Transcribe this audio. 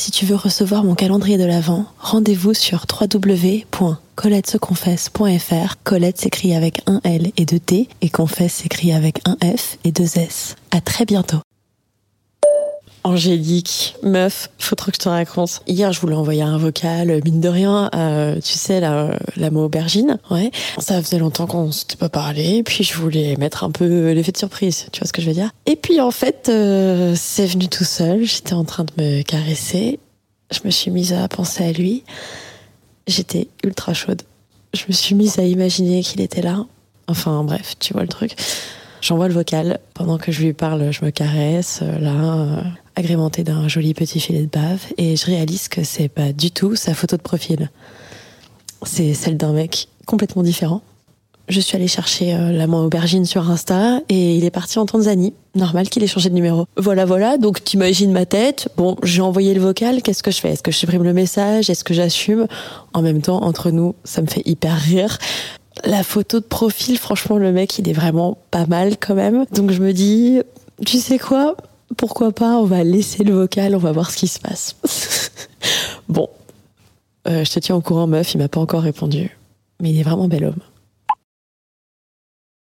si tu veux recevoir mon calendrier de l'Avent, rendez-vous sur www.coletteseconfesse.fr. Colette s'écrit avec un L et deux T et confesse s'écrit avec un F et deux S. À très bientôt. Angélique, meuf, faut trop que je te raconte. Hier, je voulais envoyer un vocal, mine de rien, tu sais, la, la mot aubergine. Ouais. Ça faisait longtemps qu'on s'était pas parlé, puis je voulais mettre un peu l'effet de surprise, tu vois ce que je veux dire. Et puis, en fait, euh, c'est venu tout seul. J'étais en train de me caresser. Je me suis mise à penser à lui. J'étais ultra chaude. Je me suis mise à imaginer qu'il était là. Enfin, bref, tu vois le truc. J'envoie le vocal. Pendant que je lui parle, je me caresse, euh, là, euh, agrémenté d'un joli petit filet de bave. Et je réalise que c'est pas du tout sa photo de profil. C'est celle d'un mec complètement différent. Je suis allée chercher euh, la main aubergine sur Insta et il est parti en Tanzanie. Normal qu'il ait changé de numéro. Voilà, voilà. Donc t'imagines ma tête. Bon, j'ai envoyé le vocal. Qu'est-ce que je fais? Est-ce que je supprime le message? Est-ce que j'assume? En même temps, entre nous, ça me fait hyper rire. La photo de profil, franchement, le mec, il est vraiment pas mal quand même. Donc je me dis, tu sais quoi? Pourquoi pas On va laisser le vocal, on va voir ce qui se passe. bon, euh, je te tiens au courant, meuf, il m'a pas encore répondu. Mais il est vraiment bel homme.